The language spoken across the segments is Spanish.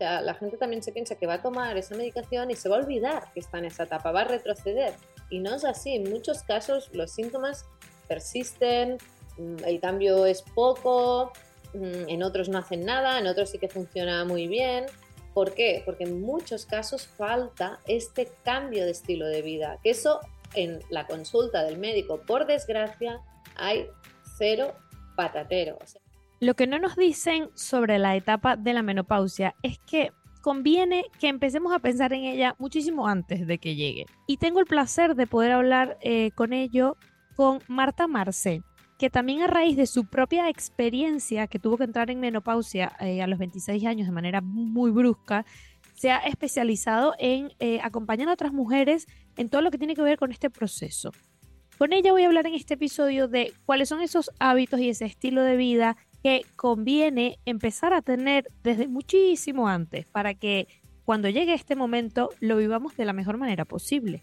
sea, la gente también se piensa que va a tomar esa medicación y se va a olvidar que está en esa etapa, va a retroceder. Y no es así. En muchos casos los síntomas persisten, mm, el cambio es poco, mm, en otros no hacen nada, en otros sí que funciona muy bien. ¿Por qué? Porque en muchos casos falta este cambio de estilo de vida, que eso en la consulta del médico, por desgracia, hay cero patatero. Lo que no nos dicen sobre la etapa de la menopausia es que conviene que empecemos a pensar en ella muchísimo antes de que llegue. Y tengo el placer de poder hablar eh, con ello con Marta Marce, que también a raíz de su propia experiencia, que tuvo que entrar en menopausia eh, a los 26 años de manera muy brusca, se ha especializado en eh, acompañar a otras mujeres en todo lo que tiene que ver con este proceso. Con ella voy a hablar en este episodio de cuáles son esos hábitos y ese estilo de vida que conviene empezar a tener desde muchísimo antes para que cuando llegue este momento lo vivamos de la mejor manera posible.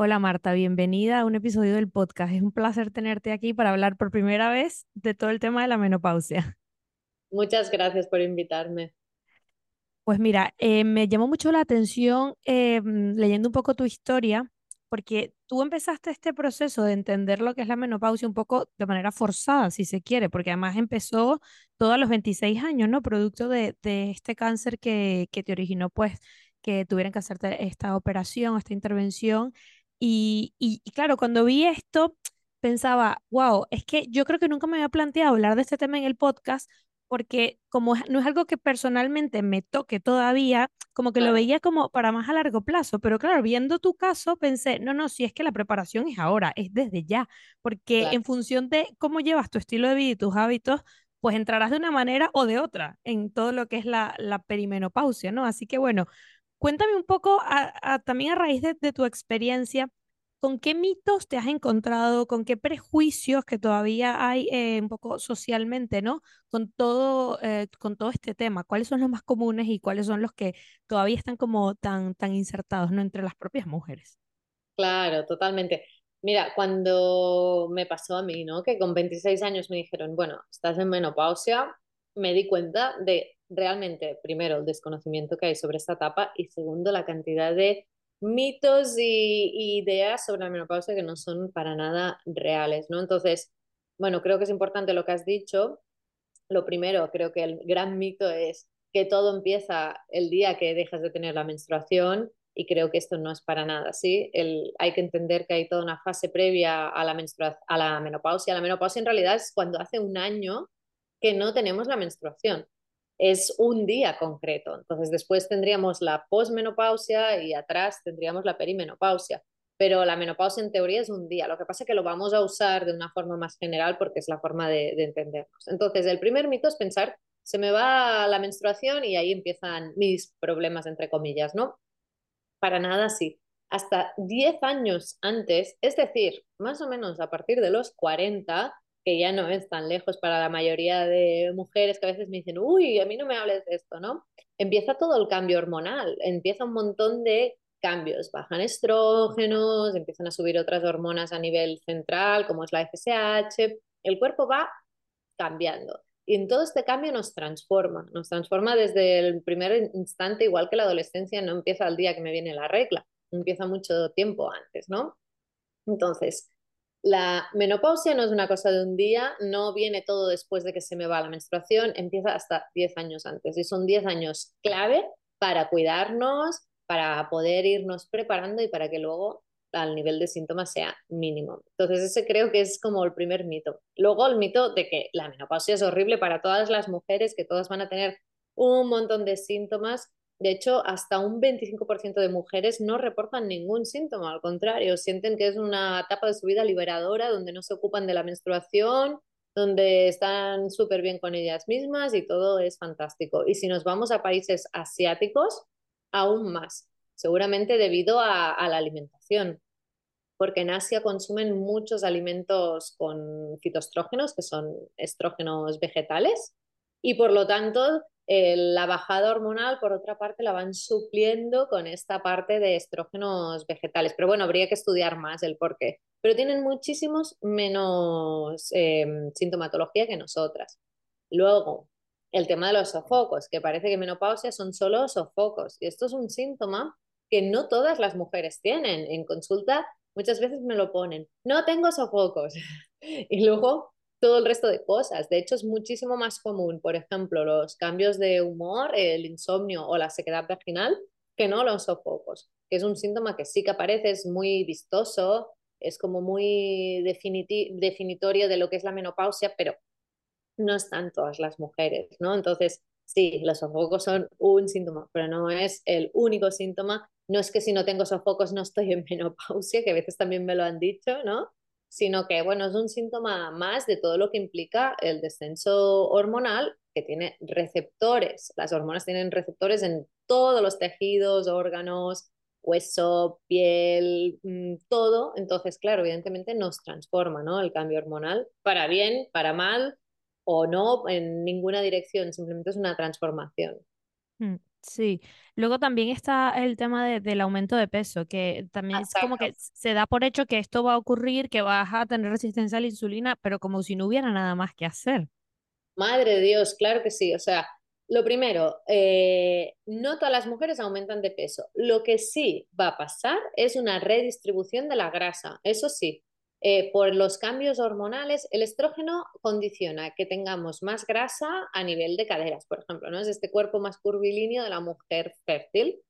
Hola Marta, bienvenida a un episodio del podcast. Es un placer tenerte aquí para hablar por primera vez de todo el tema de la menopausia. Muchas gracias por invitarme. Pues mira, eh, me llamó mucho la atención eh, leyendo un poco tu historia, porque tú empezaste este proceso de entender lo que es la menopausia un poco de manera forzada, si se quiere, porque además empezó todos los 26 años, ¿no? Producto de, este cáncer que, que te originó, pues, que tuvieran que hacerte esta operación, esta intervención. Y, claro, cuando vi esto, pensaba, wow, es que yo creo que nunca me había planteado hablar de este tema en el podcast porque como no es algo que personalmente me toque todavía, como que lo veía como para más a largo plazo, pero claro, viendo tu caso pensé, no, no, si es que la preparación es ahora, es desde ya, porque en función de cómo llevas tu estilo de vida y tus hábitos, pues entrarás de una manera o de otra en todo lo que es la, la perimenopausia, ¿no? Así que bueno, Cuéntame un poco también a raíz de, tu experiencia, ¿con qué mitos te has encontrado, con qué prejuicios que todavía hay eh, un poco socialmente, ¿no? Con todo, eh, con todo este tema, ¿cuáles son los más comunes y cuáles son los que todavía están como tan, tan insertados, ¿no? Entre las propias mujeres. Claro, totalmente. Mira, cuando me pasó a mí, ¿no? Que con 26 años me dijeron, bueno, estás en menopausia, me di cuenta de realmente, primero, el desconocimiento que hay sobre esta etapa y segundo, la cantidad de mitos y, ideas sobre la menopausia que no son para nada reales, ¿no? Entonces, bueno, creo que es importante lo que has dicho. Lo primero, creo que el gran mito es que todo empieza el día que dejas de tener la menstruación y creo que esto no es para nada así. Hay que entender que hay toda una fase previa a la, a la menopausia. La menopausia en realidad es cuando hace un año que no tenemos la menstruación es un día concreto. Entonces después tendríamos la posmenopausia y atrás tendríamos la perimenopausia. Pero la menopausia en teoría es un día. Lo que pasa es que lo vamos a usar de una forma más general porque es la forma de, entendernos. Entonces el primer mito es pensar, se me va la menstruación y ahí empiezan mis problemas, entre comillas, ¿no? Para nada sí. Hasta 10 años antes, es decir, más o menos a partir de los 40, que ya no es tan lejos para la mayoría de mujeres que a veces me dicen, uy, a mí no me hables de esto, ¿no? Empieza todo el cambio hormonal, empieza un montón de cambios, bajan estrógenos, empiezan a subir otras hormonas a nivel central, como es la FSH, el cuerpo va cambiando. Y en todo este cambio nos transforma, nos transforma desde el primer instante, igual que la adolescencia no empieza el día que me viene la regla, empieza mucho tiempo antes, ¿no? Entonces, la menopausia no es una cosa de un día, no viene todo después de que se me va la menstruación, empieza hasta 10 años antes y son 10 años clave para cuidarnos, para poder irnos preparando y para que luego el nivel de síntomas sea mínimo. Entonces ese creo que es como el primer mito. Luego el mito de que la menopausia es horrible para todas las mujeres, que todas van a tener un montón de síntomas de hecho, hasta un 25% de mujeres no reportan ningún síntoma, al contrario, sienten que es una etapa de su vida liberadora donde no se ocupan de la menstruación, donde están súper bien con ellas mismas y todo es fantástico. Y si nos vamos a países asiáticos, aún más, seguramente debido a, a la alimentación, porque en Asia consumen muchos alimentos con fitoestrógenos, que son estrógenos vegetales, y por lo tanto la bajada hormonal, por otra parte, la van supliendo con esta parte de estrógenos vegetales. Pero bueno, habría que estudiar más el por qué. Pero tienen muchísimos menos em, sintomatología que nosotras. Luego, el tema de los sofocos, que parece que menopausia son solo sofocos. Y esto es un síntoma que no todas las mujeres tienen. En consulta muchas veces me lo ponen, no tengo sofocos. y luego todo el resto de cosas. De hecho, es muchísimo más común, por ejemplo, los cambios de humor, el insomnio o la sequedad vaginal, que no los sofocos, que es un síntoma que sí que aparece, es muy vistoso, es como muy definitorio de lo que es la menopausia, pero no están todas las mujeres, ¿no? Entonces, sí, los sofocos son un síntoma, pero no es el único síntoma. No es que si no tengo sofocos no estoy en menopausia, que a veces también me lo han dicho, ¿no? Sino que, bueno, es un síntoma más de todo lo que implica el descenso hormonal que tiene receptores. Las hormonas tienen receptores en todos los tejidos, órganos, hueso, piel, mm, todo. Entonces, claro, evidentemente nos transforma, ¿no? El cambio hormonal, para bien, para mal o no, en ninguna dirección, simplemente es una transformación. Mm. Sí, luego también está el tema del aumento de peso, que también es como que se da por hecho que esto va a ocurrir, que vas a tener resistencia a la insulina, pero como si no hubiera nada más que hacer. Madre de Dios, claro que sí. O sea, lo primero, eh, no todas las mujeres aumentan de peso. Lo que sí va a pasar es una redistribución de la grasa, eso sí. Eh, por los cambios hormonales, el estrógeno condiciona que tengamos más grasa a nivel de caderas, por ejemplo, ¿no? Es este cuerpo más curvilíneo de la mujer fértil.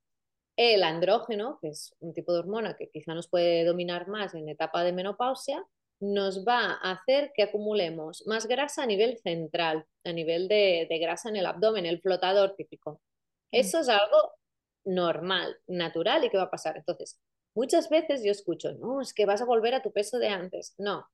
El andrógeno, que es un tipo de hormona que quizá nos puede dominar más en etapa de menopausia, nos va a hacer que acumulemos más grasa a nivel central, a nivel de, de grasa en el abdomen, el flotador típico. Mm. Eso es algo normal, natural y que va a pasar. Entonces, Muchas veces yo escucho, no, es que vas a volver a tu peso de antes. No,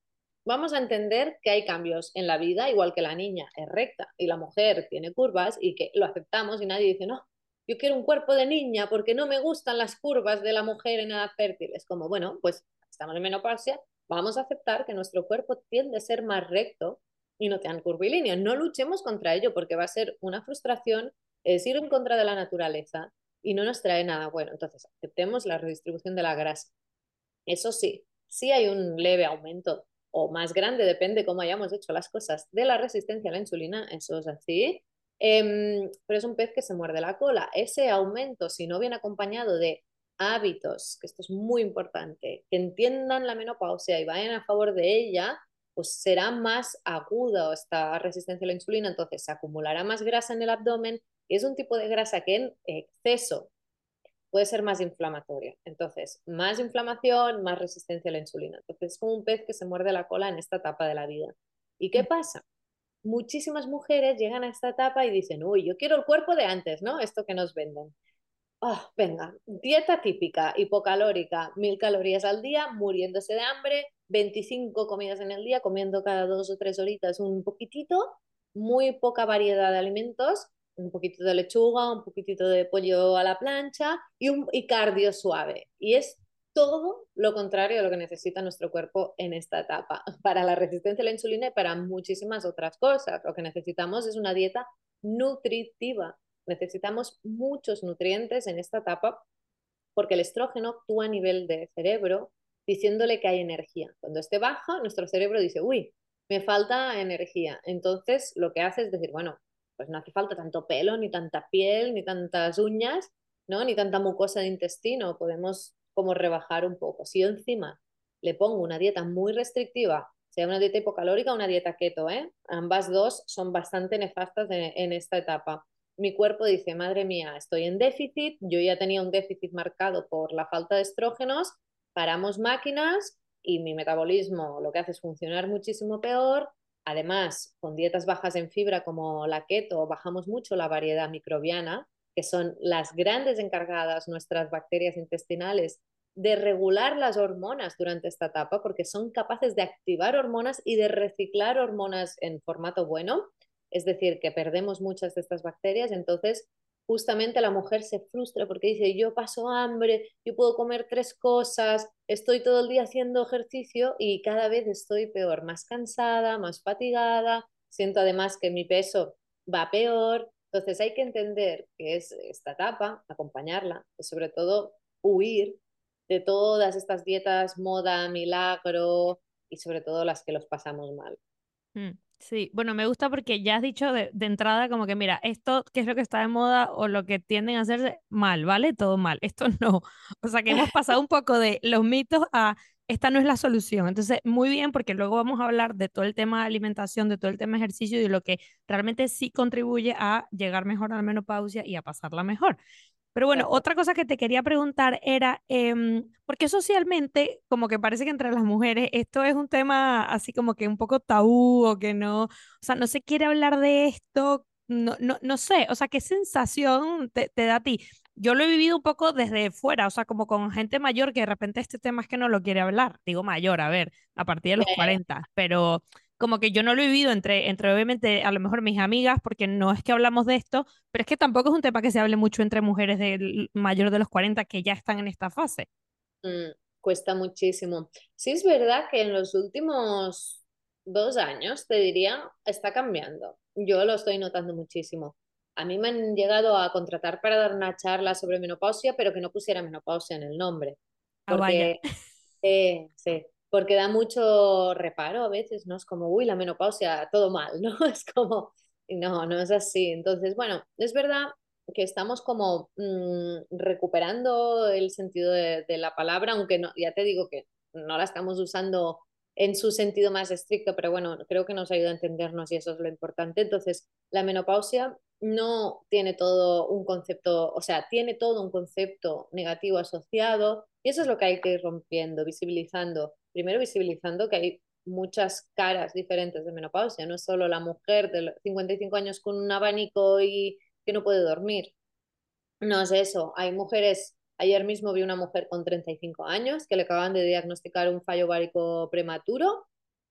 vamos a entender que hay cambios en la vida, igual que la niña es recta y la mujer tiene curvas y que lo aceptamos y nadie dice, no, yo quiero un cuerpo de niña porque no me gustan las curvas de la mujer en edad fértil. Es como, bueno, pues estamos en menopausia, vamos a aceptar que nuestro cuerpo tiende a ser más recto y no tan curvilíneo. No luchemos contra ello porque va a ser una frustración, es ir en contra de la naturaleza y no nos trae nada bueno. Entonces, aceptemos la redistribución de la grasa. Eso sí, sí hay un leve aumento o más grande, depende cómo hayamos hecho las cosas, de la resistencia a la insulina, eso es así. Em, pero es un pez que se muerde la cola. Ese aumento, si no viene acompañado de hábitos, que esto es muy importante, que entiendan la menopausia y vayan a favor de ella, pues será más aguda esta resistencia a la insulina, entonces se acumulará más grasa en el abdomen es un tipo de grasa que en exceso puede ser más inflamatoria. Entonces, más inflamación, más resistencia a la insulina. Entonces, es como un pez que se muerde la cola en esta etapa de la vida. ¿Y qué mm. pasa? Muchísimas mujeres llegan a esta etapa y dicen, uy, yo quiero el cuerpo de antes, ¿no? Esto que nos venden. Oh, venga, dieta típica, hipocalórica, mil calorías al día, muriéndose de hambre, 25 comidas en el día, comiendo cada dos o tres horitas un poquitito, muy poca variedad de alimentos un poquito de lechuga, un poquitito de pollo a la plancha y un y cardio suave. Y es todo lo contrario de lo que necesita nuestro cuerpo en esta etapa, para la resistencia a la insulina y para muchísimas otras cosas. Lo que necesitamos es una dieta nutritiva. Necesitamos muchos nutrientes en esta etapa porque el estrógeno actúa a nivel de cerebro diciéndole que hay energía. Cuando esté baja, nuestro cerebro dice, uy, me falta energía. Entonces, lo que hace es decir, bueno, pues no hace falta tanto pelo, ni tanta piel, ni tantas uñas, ¿no? Ni tanta mucosa de intestino, podemos como rebajar un poco. Si yo encima le pongo una dieta muy restrictiva, sea una dieta hipocalórica o una dieta keto, ¿eh? Ambas dos son bastante nefastas en esta etapa. Mi cuerpo dice, madre mía, estoy en déficit, yo ya tenía un déficit marcado por la falta de estrógenos, paramos máquinas y mi metabolismo lo que hace es funcionar muchísimo peor, Además, con dietas bajas en fibra como la keto, bajamos mucho la variedad microbiana, que son las grandes encargadas, nuestras bacterias intestinales, de regular las hormonas durante esta etapa, porque son capaces de activar hormonas y de reciclar hormonas en formato bueno. Es decir, que perdemos muchas de estas bacterias, entonces justamente la mujer se frustra porque dice, yo paso hambre, yo puedo comer tres cosas, estoy todo el día haciendo ejercicio y cada vez estoy peor, más cansada, más fatigada, siento además que mi peso va peor. Entonces hay que entender que es esta etapa, acompañarla, y sobre todo huir de todas estas dietas moda, milagro y sobre todo las que los pasamos mal. Mm, sí, bueno, me gusta porque ya has dicho de, de, entrada como que, mira, esto qué es lo que está de moda o lo que tienden a hacerse mal, ¿vale? Todo mal, esto no. O sea que hemos pasado un poco de los mitos a esta no es la solución. Entonces, muy bien, porque luego vamos a hablar de todo el tema de alimentación, de todo el tema de ejercicio y de lo que realmente sí contribuye a llegar mejor a la menopausia y a pasarla mejor. Pero bueno, otra cosa que te quería preguntar era, eh, porque socialmente, como que parece que entre las mujeres esto es un tema así como que un poco tabú o que no, o sea, no se quiere hablar de esto, no, no, no sé, o sea, ¿qué sensación te, te da a ti? Yo lo he vivido un poco desde fuera, o sea, como con gente mayor que de repente este tema es que no lo quiere hablar, digo mayor, a ver, a partir de los 40, pero como que yo no lo he vivido entre, entre obviamente a lo mejor mis amigas, porque no es que hablamos de esto, pero es que tampoco es un tema que se hable mucho entre mujeres del mayor de los 40 que ya están en esta fase. Mm, cuesta muchísimo. Sí es verdad que en los últimos dos años, te diría, está cambiando. Yo lo estoy notando muchísimo. A mí me han llegado a contratar para dar una charla sobre menopausia, pero que no pusiera menopausia en el nombre. Ah, porque, vaya. eh, sí, porque da mucho reparo a veces, ¿no? Es como, uy, la menopausia, todo mal, ¿no? Es como, no, no es así. Entonces, bueno, es verdad que estamos como mmm, recuperando el sentido de, de, la palabra, aunque no, ya te digo que no la estamos usando en su sentido más estricto, pero bueno, creo que nos ayuda a entendernos y eso es lo importante. Entonces, la menopausia no tiene todo un concepto, o sea, tiene todo un concepto negativo asociado y eso es lo que hay que ir rompiendo, visibilizando. Primero visibilizando que hay muchas caras diferentes de menopausia, no es solo la mujer de 55 años con un abanico y que no puede dormir. No es eso, hay mujeres Ayer mismo vi una mujer con 35 años que le acaban de diagnosticar un fallo ovárico prematuro.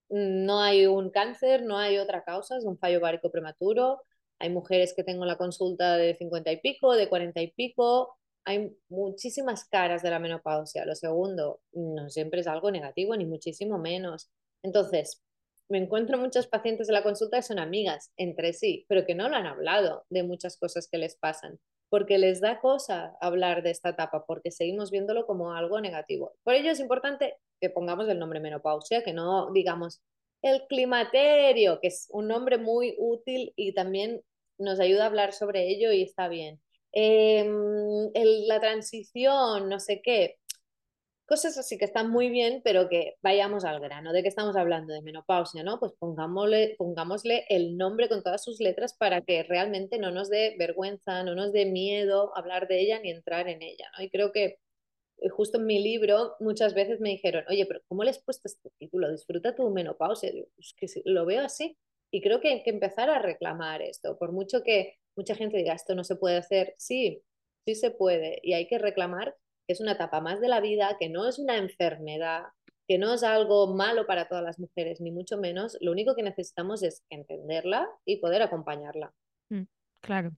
No hay un cáncer, no hay otra causa, es un fallo ovárico prematuro. Hay mujeres que tengo la consulta de 50 y pico, de 40 y pico. Hay muchísimas caras de la menopausia. Lo segundo, no siempre es algo negativo, ni muchísimo menos. Entonces, me encuentro muchos pacientes de la consulta que son amigas entre sí, pero que no lo han hablado de muchas cosas que les pasan porque les da cosa hablar de esta etapa, porque seguimos viéndolo como algo negativo. Por ello es importante que pongamos el nombre menopausia, que no digamos el climaterio, que es un nombre muy útil y también nos ayuda a hablar sobre ello y está bien. Eh, la transición, no sé qué, cosas así que están muy bien, pero que vayamos al grano. ¿De qué estamos hablando? De menopausia, ¿no? Pues pongámosle, pongámosle el nombre con todas sus letras para que realmente no nos dé vergüenza, no nos dé miedo hablar de ella ni entrar en ella, ¿no? Y creo que eh, justo en mi libro muchas veces me dijeron, oye, pero ¿cómo le has puesto este título? Disfruta tu menopausia. Es que lo veo así. Y creo que hay que empezar a reclamar esto, por mucho que mucha gente diga, esto no se puede hacer, sí, sí se puede, y hay que reclamar que es una etapa más de la vida, que no es una enfermedad, que no es algo malo para todas las mujeres, ni mucho menos. Lo único que necesitamos es entenderla y poder acompañarla. Mm, claro.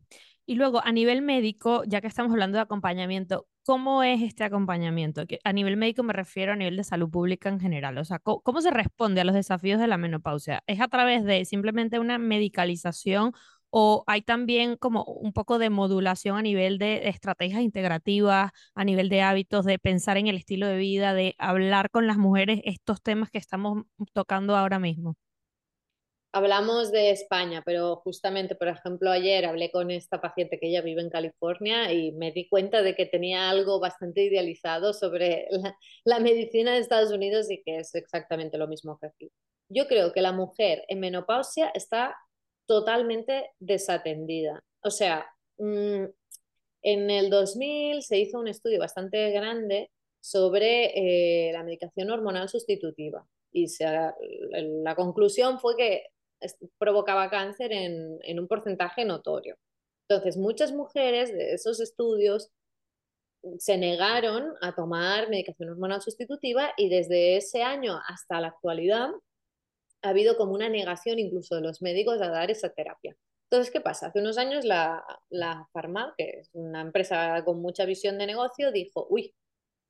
Y luego, a nivel médico, ya que estamos hablando de acompañamiento, ¿cómo es este acompañamiento? Que a nivel médico me refiero a nivel de salud pública en general. O sea, ¿cómo, ¿cómo, se responde a los desafíos de la menopausia? ¿Es a través de simplemente una medicalización o hay también como un poco de modulación a nivel de estrategias integrativas, a nivel de hábitos, de pensar en el estilo de vida, de hablar con las mujeres estos temas que estamos tocando ahora mismo? Hablamos de España, pero justamente, por ejemplo, ayer hablé con esta paciente que ella vive en California y me di cuenta de que tenía algo bastante idealizado sobre la, la medicina de Estados Unidos y que es exactamente lo mismo que aquí. Yo creo que la mujer en menopausia está totalmente desatendida. O sea, mmm, en el 2000 se hizo un estudio bastante grande sobre eh, la medicación hormonal sustitutiva y la conclusión fue que provocaba cáncer en un porcentaje notorio. Entonces, muchas mujeres de esos estudios se negaron a tomar medicación hormonal sustitutiva y desde ese año hasta la actualidad ha habido como una negación incluso de los médicos a dar esa terapia. Entonces, ¿qué pasa? Hace unos años la, la Pharma, que es una empresa con mucha visión de negocio, dijo, uy,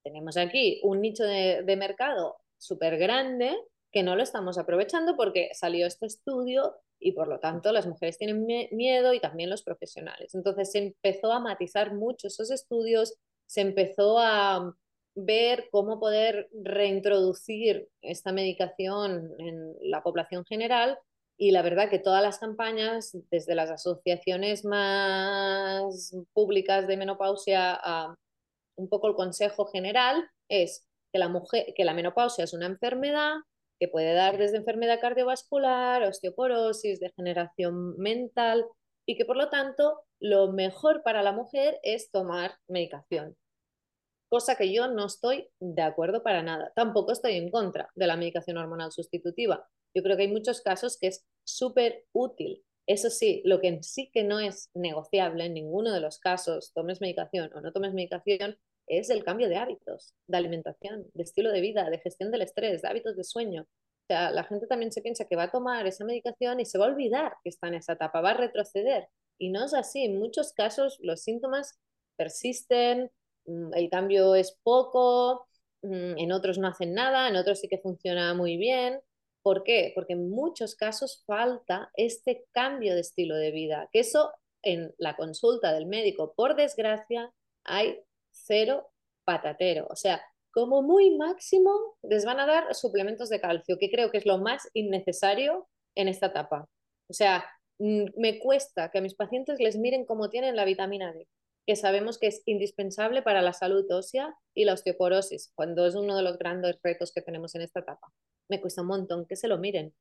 tenemos aquí un nicho de, de mercado súper grande que no lo estamos aprovechando porque salió este estudio y por lo tanto las mujeres tienen miedo y también los profesionales. Entonces se empezó a matizar mucho esos estudios, se empezó a ver cómo poder reintroducir esta medicación en la población general y la verdad que todas las campañas, desde las asociaciones más públicas de menopausia a un poco el consejo general, es que la, mujer, que la menopausia es una enfermedad que puede dar desde enfermedad cardiovascular, osteoporosis, degeneración mental y que por lo tanto lo mejor para la mujer es tomar medicación. Cosa que yo no estoy de acuerdo para nada. Tampoco estoy en contra de la medicación hormonal sustitutiva. Yo creo que hay muchos casos que es súper útil. Eso sí, lo que sí que no es negociable en ninguno de los casos, tomes medicación o no tomes medicación, es el cambio de hábitos, de alimentación, de estilo de vida, de gestión del estrés, de hábitos de sueño. O sea, la gente también se piensa que va a tomar esa medicación y se va a olvidar que está en esa etapa, va a retroceder. Y no es así. En muchos casos los síntomas persisten, el cambio es poco, mm, en otros no hacen nada, en otros sí que funciona muy bien. ¿Por qué? Porque en muchos casos falta este cambio de estilo de vida, que eso en la consulta del médico, por desgracia, hay cero patatero. O sea, como muy máximo les van a dar suplementos de calcio, que creo que es lo más innecesario en esta etapa. O sea, mm, me cuesta que a mis pacientes les miren cómo tienen la vitamina D, que sabemos que es indispensable para la salud ósea y la osteoporosis, cuando es uno de los grandes retos que tenemos en esta etapa. Me cuesta un montón que se lo miren.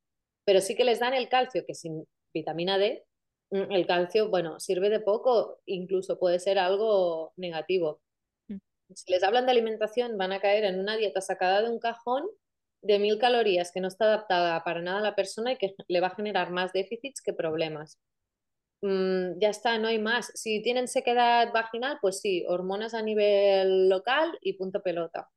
Pero sí que les dan el calcio, que sin vitamina D, mm, el calcio, bueno, sirve de poco, incluso puede ser algo negativo si les hablan de alimentación, van a caer en una dieta sacada de un cajón de mil calorías que no está adaptada para nada a la persona y que le va a generar más déficits que problemas. Mm, ya está, no hay más. Si tienen sequedad vaginal, pues sí, hormonas a nivel local y punto pelota.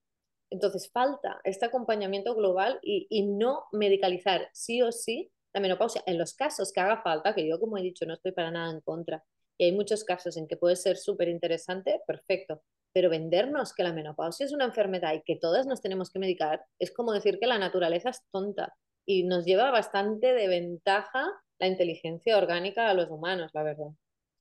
Entonces falta este acompañamiento global y, y no medicalizar sí o sí la menopausia en los casos que haga falta, que yo como he dicho no estoy para nada en contra. Y hay muchos casos en que puede ser súper interesante, perfecto pero vendernos que la menopausia es una enfermedad y que todas nos tenemos que medicar es como decir que la naturaleza es tonta y nos lleva bastante de ventaja la inteligencia orgánica a los humanos, la verdad.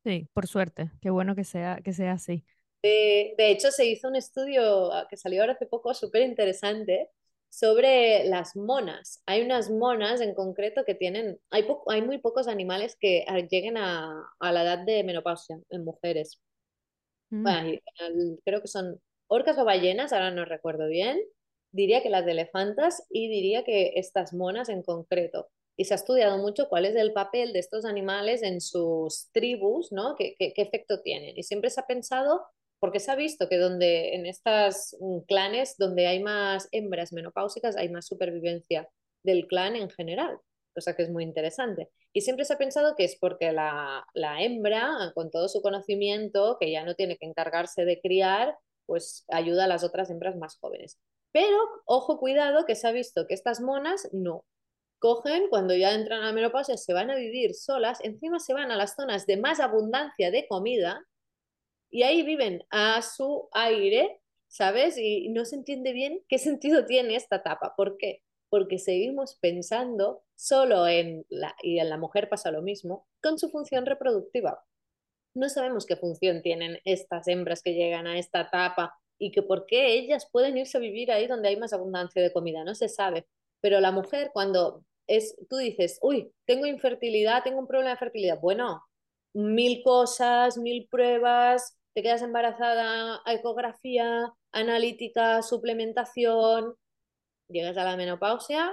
Sí, por suerte, qué bueno que sea, que sea así. De, de hecho, se hizo un estudio ah, que salió ahora hace poco súper interesante sobre las monas. Hay unas monas en concreto que tienen, hay, hay muy pocos animales que ah, lleguen a, a la edad de menopausia en mujeres. Mm. creo que son orcas o ballenas, ahora no recuerdo bien. Diría que las de elefantas y diría que estas monas en concreto. Y se ha estudiado mucho cuál es el papel de estos animales en sus tribus, ¿no? ¿Qué, qué, qué efecto tienen? Y siempre se ha pensado, porque se ha visto que donde en estas mm, clanes donde hay más hembras menopáusicas hay más supervivencia del clan en general cosa que es muy interesante. Y siempre se ha pensado que es porque la, la hembra, con todo su conocimiento, que ya no tiene que encargarse de criar, pues ayuda a las otras hembras más jóvenes. Pero, ojo, cuidado, que se ha visto que estas monas no. Cogen, cuando ya entran a la menopausia, se van a vivir solas, encima se van a las zonas de más abundancia de comida y ahí viven a su aire, ¿sabes? Y no se entiende bien qué sentido tiene esta etapa. ¿Por qué? porque seguimos pensando solo en la, y en la mujer pasa lo mismo, con su función reproductiva. No sabemos qué función tienen estas hembras que llegan a esta etapa y que por qué ellas pueden irse a vivir ahí donde hay más abundancia de comida, no se sabe. Pero la mujer cuando es, tú dices, uy, tengo infertilidad, tengo un problema de fertilidad, bueno, mil cosas, mil pruebas, te quedas embarazada, ecografía, analítica, suplementación, llegas a la menopausia,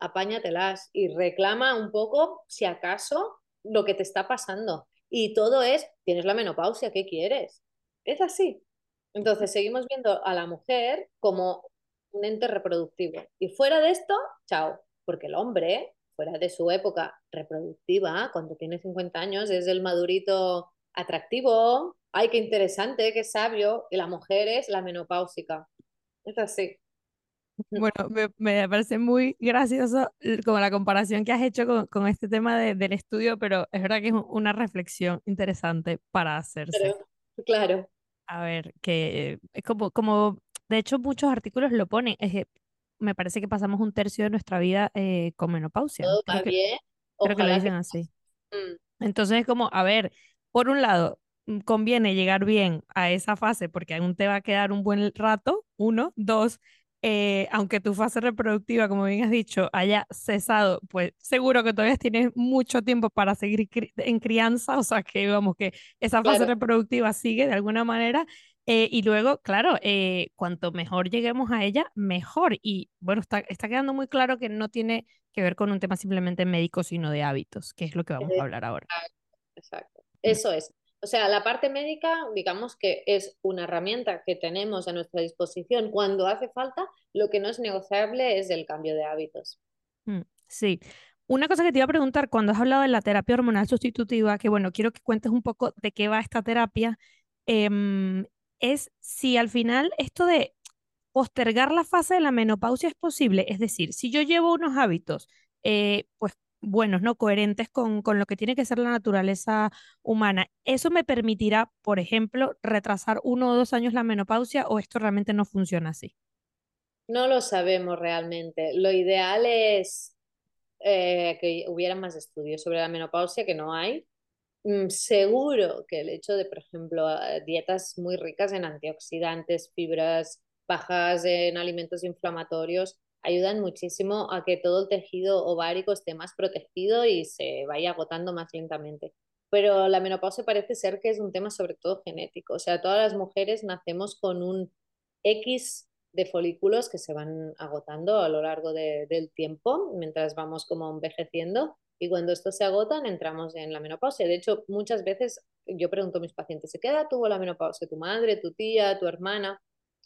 apáñatelas y reclama un poco, si acaso, lo que te está pasando. Y todo es, tienes la menopausia, ¿qué quieres? Es así. Entonces seguimos viendo a la mujer como un ente reproductivo. Y fuera de esto, chao, porque el hombre, fuera de su época reproductiva, cuando tiene 50 años, es el madurito atractivo, ay, qué interesante, qué sabio, y la mujer es la menopáusica. Es así. Bueno, me, me, parece muy gracioso como la comparación que has hecho con, con este tema de, del estudio, pero es verdad que es una reflexión interesante para hacerse. Claro. A ver, que es como, como, de hecho muchos artículos lo ponen, es me parece que pasamos un tercio de nuestra vida eh, con menopausia. Todo va bien, Creo que lo que... dicen así. Mm, Entonces es como, a ver, por un lado, mm, conviene llegar bien a esa fase porque aún te va a quedar un buen rato, uno, dos, eh, aunque tu fase reproductiva, como bien has dicho, haya cesado, pues seguro que todavía tienes mucho tiempo para seguir cri- en crianza, o sea que vamos, que esa fase claro, reproductiva sigue de alguna manera. Eh, y luego, claro, eh, cuanto mejor lleguemos a ella, mejor. Y bueno, está, está quedando muy claro que no tiene que ver con un tema simplemente médico, sino de hábitos, que es lo que vamos a hablar ahora. Exacto. Eso es. O sea, la parte médica, digamos que es una herramienta que tenemos a nuestra disposición cuando hace falta. Lo que no es negociable es el cambio de hábitos. mm, Sí. Una cosa que te iba a preguntar, cuando has hablado de la terapia hormonal sustitutiva, que bueno, quiero que cuentes un poco de qué va esta terapia, em, es si al final esto de postergar la fase de la menopausia es posible. Es decir, si yo llevo unos hábitos, eh, pues buenos, ¿no? Coherentes con, con lo que tiene que ser la naturaleza humana, ¿eso me permitirá, por ejemplo, retrasar uno o dos años la menopausia o esto realmente no funciona así? No lo sabemos realmente. Lo ideal es eh, que hubiera más estudios sobre la menopausia, que no hay. Mm, seguro que el hecho de, por ejemplo, eh, dietas muy ricas en antioxidantes, fibras bajas en alimentos inflamatorios, ayudan muchísimo a que todo el tejido ovárico esté más protegido y se vaya agotando más lentamente. Pero la menopausia parece ser que es un tema sobre todo genético. O sea, todas las mujeres nacemos con un X de folículos que se van agotando a lo largo de, del tiempo mientras vamos como envejeciendo y cuando estos se agotan entramos en la menopausia. De hecho, muchas veces yo pregunto a mis pacientes, ¿se queda tuvo la menopausia tu madre, tu tía, tu hermana?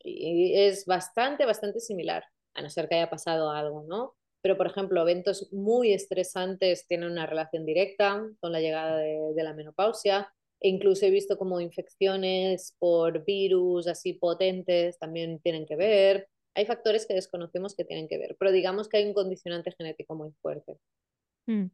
Y es bastante, bastante similar, a no ser que haya pasado algo, ¿no? Pero, por ejemplo, eventos muy estresantes tienen una relación directa con la llegada de, de la menopausia. E incluso he visto como infecciones por virus así potentes también tienen que ver. Hay factores que desconocemos que tienen que ver, pero digamos que hay un condicionante genético muy fuerte. Mm,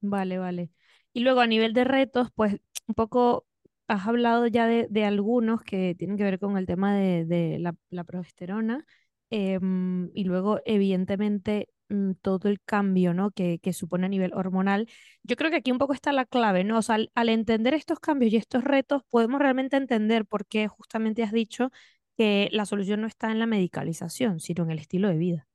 Vale, vale. Y luego a nivel de retos, pues un poco has hablado ya de, de algunos que tienen que ver con el tema de, de la, la progesterona em, y luego evidentemente mm, todo el cambio, ¿no? que, que supone a nivel hormonal. Yo creo que aquí un poco está la clave, ¿no? O sea, al, al entender estos cambios y estos retos, podemos realmente entender por qué justamente has dicho que la solución no está en la medicalización, sino en el estilo de vida.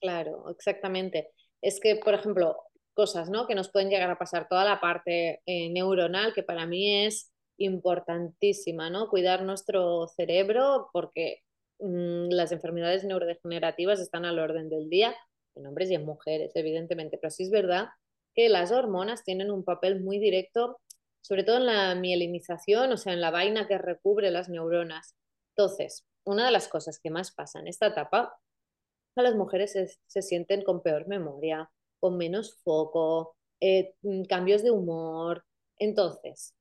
Claro, exactamente. Es que, por ejemplo, cosas, ¿no? que nos pueden llegar a pasar, toda la parte eh, neuronal, que para mí es importantísima, ¿no? Cuidar nuestro cerebro porque mm, las enfermedades neurodegenerativas están al orden del día, en hombres y en mujeres, evidentemente, pero sí es verdad que las hormonas tienen un papel muy directo, sobre todo en la mielinización, o sea, en la vaina que recubre las neuronas. Entonces, una de las cosas que más pasa en esta etapa a las mujeres se, se sienten con peor memoria, con menos foco, eh, mm, cambios de humor. Entonces,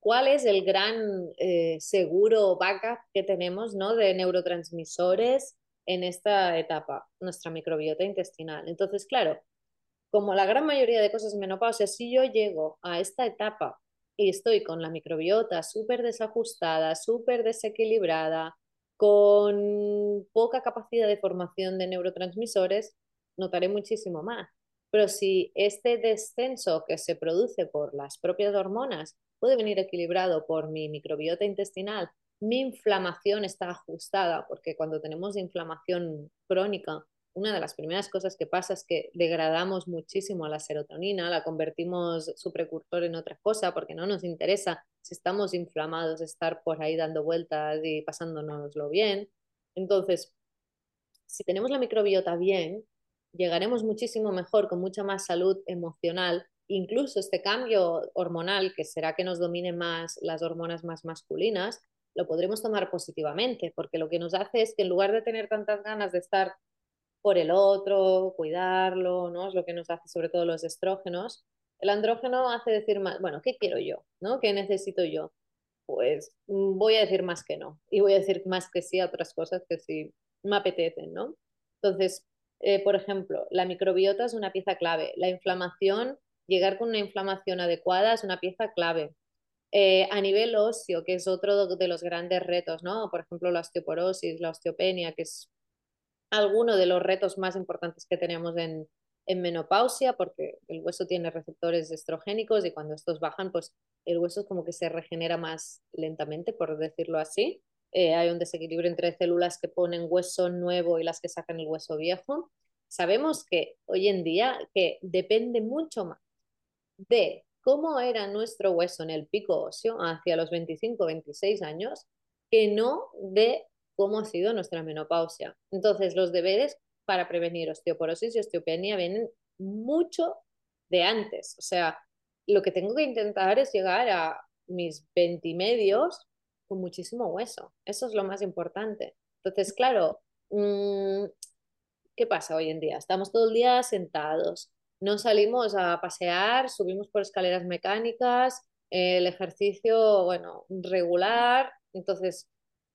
¿cuál es el gran eh, seguro backup que tenemos ¿no? de neurotransmisores en esta etapa? Nuestra microbiota intestinal. Entonces, claro, como la gran mayoría de cosas en menopausia, si yo llego a esta etapa y estoy con la microbiota súper desajustada, súper desequilibrada, con poca capacidad de formación de neurotransmisores, notaré muchísimo más. Pero si este descenso que se produce por las propias hormonas puede venir equilibrado por mi microbiota intestinal, mi inflamación está ajustada, porque cuando tenemos inflamación crónica, una de las primeras cosas que pasa es que degradamos muchísimo la serotonina, la convertimos su precursor en otra cosa porque no nos interesa si estamos inflamados estar por ahí dando vueltas y pasándonoslo bien. Entonces, si tenemos la microbiota bien, llegaremos muchísimo mejor, con mucha más salud emocional. Incluso este cambio hormonal, que será que nos domine más las hormonas más masculinas, lo podremos tomar positivamente, porque lo que nos hace es que en lugar de tener tantas ganas de estar por el otro, cuidarlo, ¿no? Es lo que nos hace sobre todo los estrógenos. El andrógeno hace decir más, bueno, ¿qué quiero yo? ¿No? ¿Qué necesito yo? Pues mm, voy a decir más que no y voy a decir más que sí a otras cosas que sí me apetecen, ¿no? Entonces, eh, por ejemplo, la microbiota es una pieza clave. La inflamación, llegar con una inflamación adecuada es una pieza clave. Eh, a nivel óseo, que es otro de los grandes retos, ¿no? Por ejemplo, la osteoporosis, la osteopenia, que es alguno de los retos más importantes que tenemos en, en menopausia porque el hueso tiene receptores estrogénicos y cuando estos bajan, pues el hueso es como que se regenera más lentamente, por decirlo así. Eh, hay un desequilibrio entre células que ponen hueso nuevo y las que sacan el hueso viejo. Sabemos que hoy en día que depende mucho más de cómo era nuestro hueso en el pico óseo hacia los 25, 26 años, que no de cómo ha sido nuestra menopausia. Entonces, los deberes para prevenir osteoporosis y osteopenia vienen mucho de antes. O sea, lo que tengo que intentar es llegar a mis 20 medios con muchísimo hueso. Eso es lo más importante. Entonces, claro, mmm, ¿qué pasa hoy en día? Estamos todo el día sentados, no salimos a pasear, subimos por escaleras mecánicas, el ejercicio, bueno, regular. Entonces,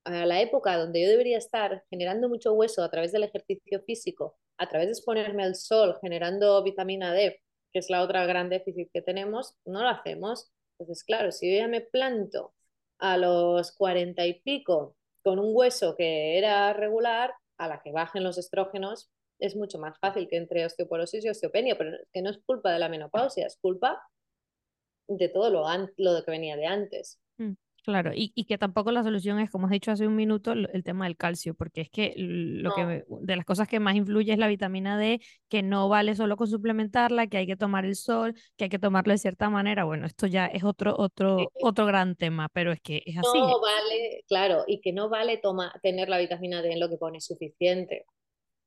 a la época donde yo debería estar generando mucho hueso a través del ejercicio físico, a través de exponerme al sol, generando vitamina D, que es la otra gran déficit que tenemos, no lo hacemos. Entonces, claro, si yo ya me planto a los cuarenta y pico con un hueso que era regular, a la que bajen los estrógenos, es mucho más fácil que entre osteoporosis y osteopenia, pero que no es culpa de la menopausia, es culpa de todo lo, lo que venía de antes. Mm. Claro, y, y, que tampoco la solución es, como has dicho hace un minuto, el, tema del calcio, porque es que lo no. que de las cosas que más influye es la vitamina D, que no vale solo con suplementarla, que hay que tomar el sol, que hay que tomarlo de cierta manera. Bueno, esto ya es otro otro otro gran tema, pero es que es así. No vale, claro, y que no vale toma, tener la vitamina D en lo que pone suficiente.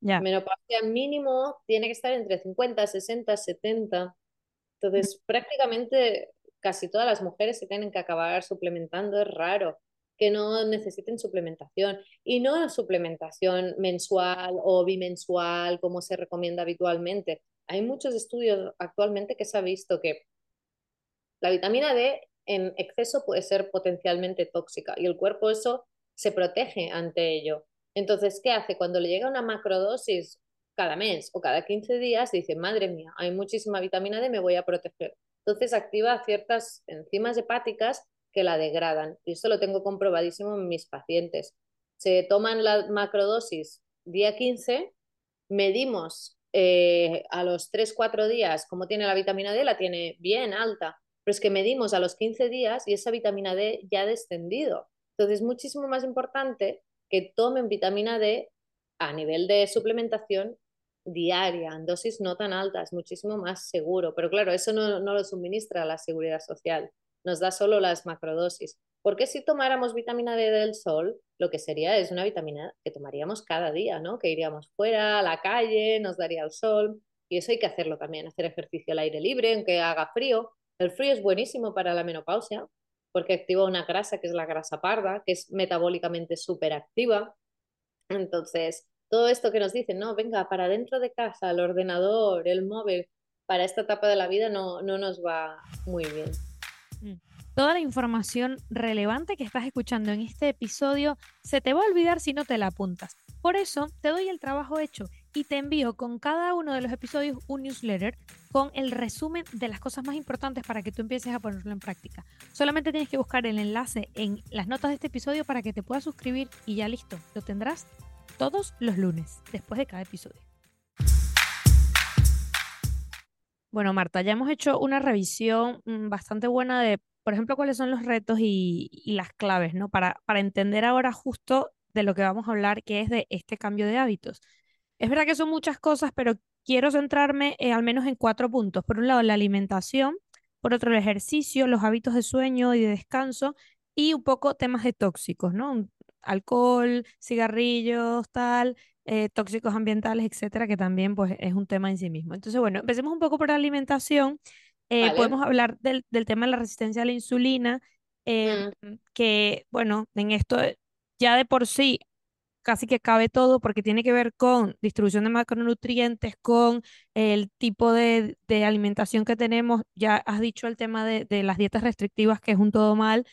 Ya. Menopausia mínimo tiene que estar entre 50, 60, 70. Entonces, prácticamente casi todas las mujeres se tienen que acabar suplementando, es raro que no necesiten suplementación y no suplementación mensual o bimensual como se recomienda habitualmente. Hay muchos estudios actualmente que se ha visto que la vitamina D en exceso puede ser potencialmente tóxica y el cuerpo eso se protege ante ello. Entonces, ¿qué hace? Cuando le llega una macrodosis cada mes o cada 15 días, dice, madre mía, hay muchísima vitamina D, me voy a proteger. Entonces activa ciertas enzimas hepáticas que la degradan. Y esto lo tengo comprobadísimo en mis pacientes. Se toman la macrodosis día 15, medimos eh, a los 3-4 días cómo tiene la vitamina D, la tiene bien alta, pero es que medimos a los 15 días y esa vitamina D ya ha descendido. Entonces es muchísimo más importante que tomen vitamina D a nivel de suplementación diaria, en dosis no tan altas, muchísimo más seguro. Pero claro, eso no, no lo suministra la seguridad social, nos da solo las macrodosis. Porque si tomáramos vitamina D del sol, lo que sería es una vitamina que tomaríamos cada día, ¿no? Que iríamos fuera, a la calle, nos daría el sol. Y eso hay que hacerlo también, hacer ejercicio al aire libre, aunque haga frío. El frío es buenísimo para la menopausia, porque activa una grasa que es la grasa parda, que es metabólicamente súper activa. Entonces, todo esto que nos dicen, no, venga, para dentro de casa, el ordenador, el móvil, para esta etapa de la vida no, no nos va muy bien. Mm. Toda la información relevante que estás escuchando en este episodio se te va a olvidar si no te la apuntas. Por eso te doy el trabajo hecho y te envío con cada uno de los episodios un newsletter con el resumen de las cosas más importantes para que tú empieces a ponerlo en práctica. Solamente tienes que buscar el enlace en las notas de este episodio para que te puedas suscribir y ya listo, lo tendrás todos los lunes, después de cada episodio. Bueno, Marta, ya hemos hecho una revisión mm, bastante buena de, por ejemplo, cuáles son los retos y, las claves, ¿no? Para, para entender ahora justo de lo que vamos a hablar, que es de este cambio de hábitos. Es verdad que son muchas cosas, pero quiero centrarme eh, al menos en cuatro puntos. Por un lado, la alimentación, por otro, el ejercicio, los hábitos de sueño y de descanso y un poco temas de tóxicos, ¿no? Alcohol, cigarrillos, tal, eh, tóxicos ambientales, etcétera, que también pues, es un tema en sí mismo. Entonces, bueno, empecemos un poco por la alimentación. Eh, podemos hablar del, tema de la resistencia a la insulina, eh, mm. que, bueno, en esto ya de por sí casi que cabe todo porque tiene que ver con distribución de macronutrientes, con el tipo de, alimentación que tenemos. Ya has dicho el tema de, las dietas restrictivas, que es un todo mal.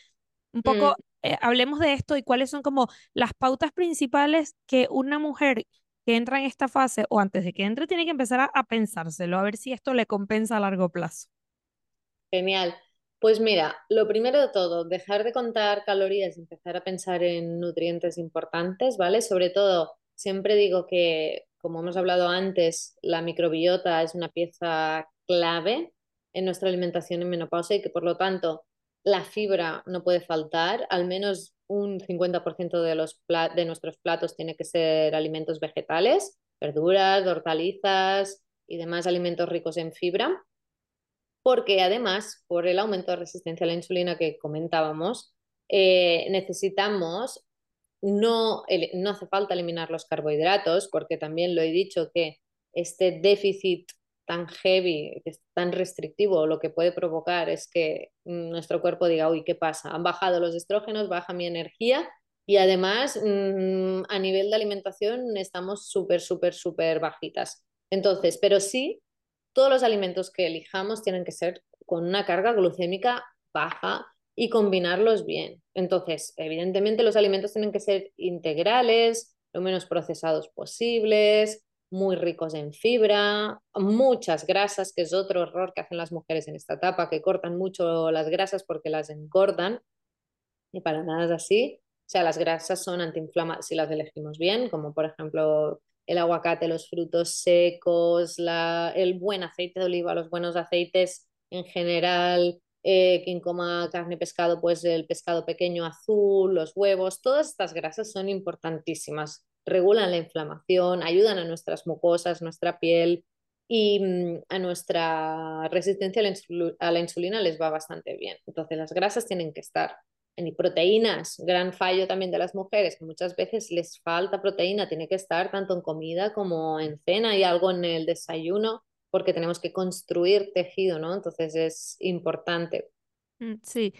Un poco mm. Eh, hablemos de esto y cuáles son como las pautas principales que una mujer que entra en esta fase o antes de que entre tiene que empezar a, pensárselo, a ver si esto le compensa a largo plazo. Genial. Pues mira, lo primero de todo, dejar de contar calorías y empezar a pensar en nutrientes importantes, ¿vale? Sobre todo, siempre digo que como hemos hablado antes, la microbiota es una pieza clave en nuestra alimentación en menopausia y que por lo tanto la fibra no puede faltar, al menos un 50% de, los de nuestros platos tiene que ser alimentos vegetales, verduras, hortalizas y demás alimentos ricos en fibra, porque además, por el aumento de resistencia a la insulina que comentábamos, eh, necesitamos, no, no hace falta eliminar los carbohidratos, porque también lo he dicho que este déficit tan heavy, tan restrictivo, lo que puede provocar es que nuestro cuerpo diga, uy, ¿qué pasa? Han bajado los estrógenos, baja mi energía y además mm, a nivel de alimentación estamos súper, súper, súper bajitas. Entonces, pero sí, todos los alimentos que elijamos tienen que ser con una carga glucémica baja y combinarlos bien. Entonces, evidentemente los alimentos tienen que ser integrales, lo menos procesados posibles, muy ricos en fibra, muchas grasas, que es otro error que hacen las mujeres en esta etapa, que cortan mucho las grasas porque las engordan, y para nada es así. O sea, las grasas son antiinflamatorias si las elegimos bien, como por ejemplo el aguacate, los frutos secos, la, el buen aceite de oliva, los buenos aceites en general, eh, quien coma carne pescado, pues el pescado pequeño azul, los huevos, todas estas grasas son importantísimas regulan la inflamación, ayudan a nuestras mucosas, nuestra piel y mm, a nuestra resistencia a la, insulina les va bastante bien. Entonces las grasas tienen que estar. Y proteínas, gran fallo también de las mujeres, que muchas veces les falta proteína, tiene que estar tanto en comida como en cena y algo en el desayuno, porque tenemos que construir tejido, ¿no? Entonces es importante. Mm, sí,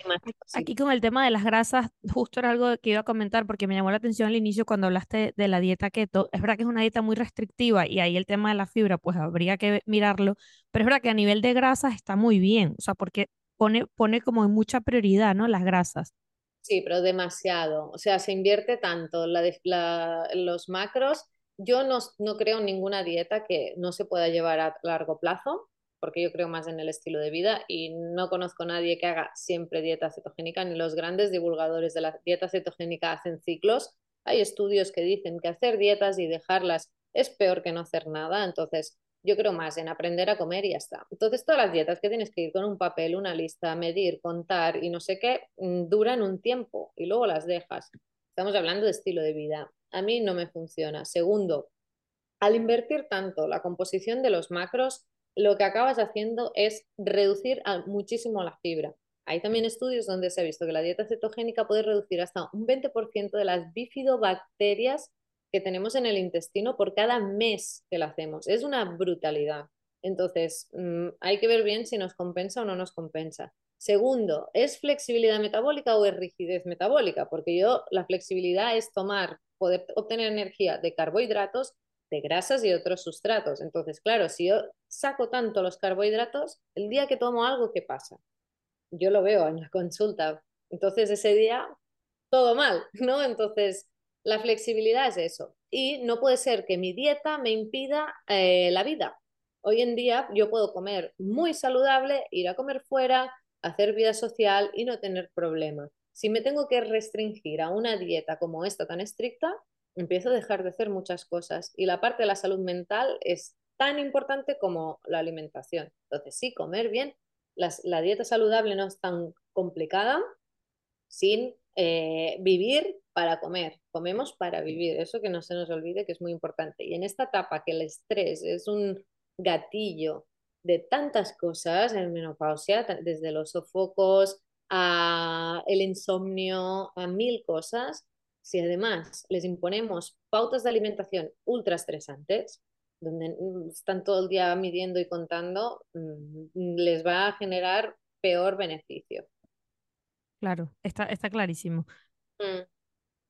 aquí con el tema de las grasas, justo era algo que iba a comentar porque me llamó la atención al inicio cuando hablaste de la dieta keto. Es verdad que es una dieta muy restrictiva y ahí el tema de la fibra, pues habría que mirarlo, pero es verdad que a nivel de grasas está muy bien, o sea, porque pone, pone como en mucha prioridad, ¿no? Las grasas. Sí, pero demasiado. O sea, se invierte tanto la, la, los macros. Yo no, no creo en ninguna dieta que no se pueda llevar a largo plazo porque yo creo más en el estilo de vida y no conozco a nadie que haga siempre dieta cetogénica, ni los grandes divulgadores de la dieta cetogénica hacen ciclos. Hay estudios que dicen que hacer dietas y dejarlas es peor que no hacer nada, entonces yo creo más en aprender a comer y ya está. Entonces todas las dietas que tienes que ir con un papel, una lista, medir, contar y no sé qué, mm, duran un tiempo y luego las dejas. Estamos hablando de estilo de vida. A mí no me funciona. Segundo, al invertir tanto la composición de los macros, lo que acabas haciendo es reducir muchísimo la fibra. Hay también estudios donde se ha visto que la dieta cetogénica puede reducir hasta un 20% de las bifidobacterias que tenemos en el intestino por cada mes que la hacemos. Es una brutalidad. Entonces, mm, hay que ver bien si nos compensa o no nos compensa. Segundo, ¿es flexibilidad metabólica o es rigidez metabólica? Porque yo, la flexibilidad es tomar, poder obtener energía de carbohidratos de grasas y otros sustratos. Entonces, claro, si yo saco tanto los carbohidratos, el día que tomo algo, ¿qué pasa? Yo lo veo en la consulta. Entonces, ese día, todo mal, ¿no? Entonces, la flexibilidad es eso. Y no puede ser que mi dieta me impida eh, la vida. Hoy en día yo puedo comer muy saludable, ir a comer fuera, hacer vida social y no tener problemas. Si me tengo que restringir a una dieta como esta tan estricta, empiezo a dejar de hacer muchas cosas y la parte de la salud mental es tan importante como la alimentación. Entonces, sí, comer bien, la dieta saludable no es tan complicada sin eh, vivir para comer. Comemos para vivir, eso que no se nos olvide que es muy importante. Y en esta etapa que el estrés es un gatillo de tantas cosas en menopausia, desde los sofocos a el insomnio, a mil cosas, si además les imponemos pautas de alimentación ultra estresantes, donde mm, están todo el día midiendo y contando, mm, les va a generar peor beneficio. Claro, está, está clarísimo. Mm